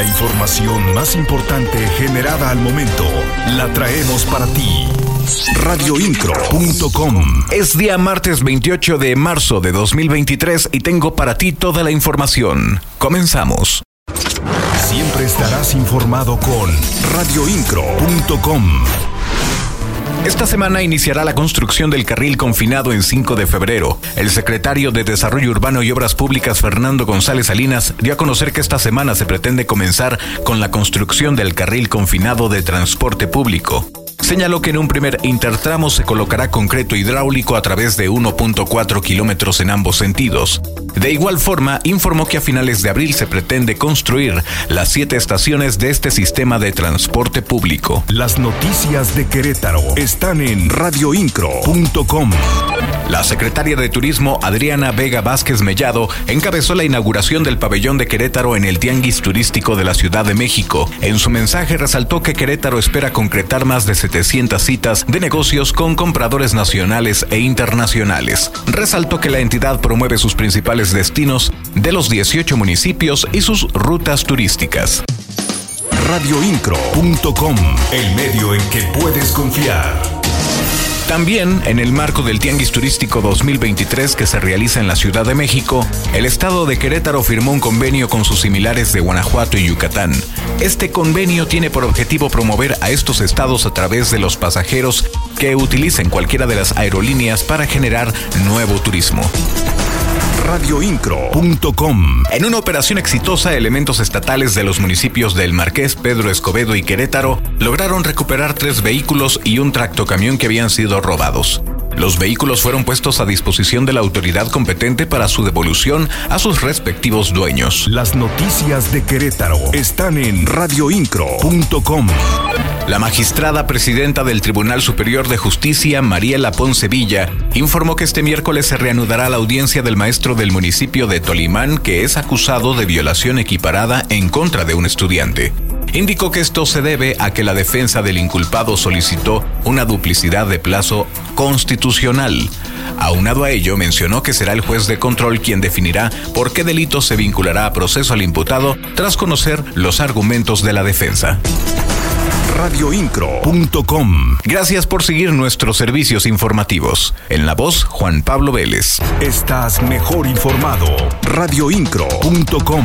La información más importante generada al momento la traemos para ti. Radioincro.com Es día martes 28 de marzo de 2023 y tengo para ti toda la información. Comenzamos. Siempre estarás informado con radioincro.com. Esta semana iniciará la construcción del carril confinado en 5 de febrero. El secretario de Desarrollo Urbano y Obras Públicas, Fernando González Salinas, dio a conocer que esta semana se pretende comenzar con la construcción del carril confinado de transporte público. Señaló que en un primer intertramo se colocará concreto hidráulico a través de 1.4 kilómetros en ambos sentidos. De igual forma, informó que a finales de abril se pretende construir las siete estaciones de este sistema de transporte público. Las noticias de Querétaro están en radioincro.com. La secretaria de Turismo, Adriana Vega Vázquez Mellado, encabezó la inauguración del pabellón de Querétaro en el Tianguis Turístico de la Ciudad de México. En su mensaje resaltó que Querétaro espera concretar más de 700 citas de negocios con compradores nacionales e internacionales. Resaltó que la entidad promueve sus principales destinos de los 18 municipios y sus rutas turísticas. Radioincro.com, el medio en que puedes confiar. También, en el marco del Tianguis Turístico 2023 que se realiza en la Ciudad de México, el Estado de Querétaro firmó un convenio con sus similares de Guanajuato y Yucatán. Este convenio tiene por objetivo promover a estos estados a través de los pasajeros que utilicen cualquiera de las aerolíneas para generar nuevo turismo radioincro.com. En una operación exitosa, elementos estatales de los municipios del Marqués, Pedro Escobedo y Querétaro lograron recuperar tres vehículos y un tractocamión que habían sido robados. Los vehículos fueron puestos a disposición de la autoridad competente para su devolución a sus respectivos dueños. Las noticias de Querétaro están en radioincro.com. La magistrada presidenta del Tribunal Superior de Justicia, Mariela Ponce Villa, informó que este miércoles se reanudará la audiencia del maestro del municipio de Tolimán que es acusado de violación equiparada en contra de un estudiante. Indicó que esto se debe a que la defensa del inculpado solicitó una duplicidad de plazo constitucional. Aunado a ello, mencionó que será el juez de control quien definirá por qué delito se vinculará a proceso al imputado tras conocer los argumentos de la defensa radioincro.com. Gracias por seguir nuestros servicios informativos. En la voz, Juan Pablo Vélez. Estás mejor informado. radioincro.com.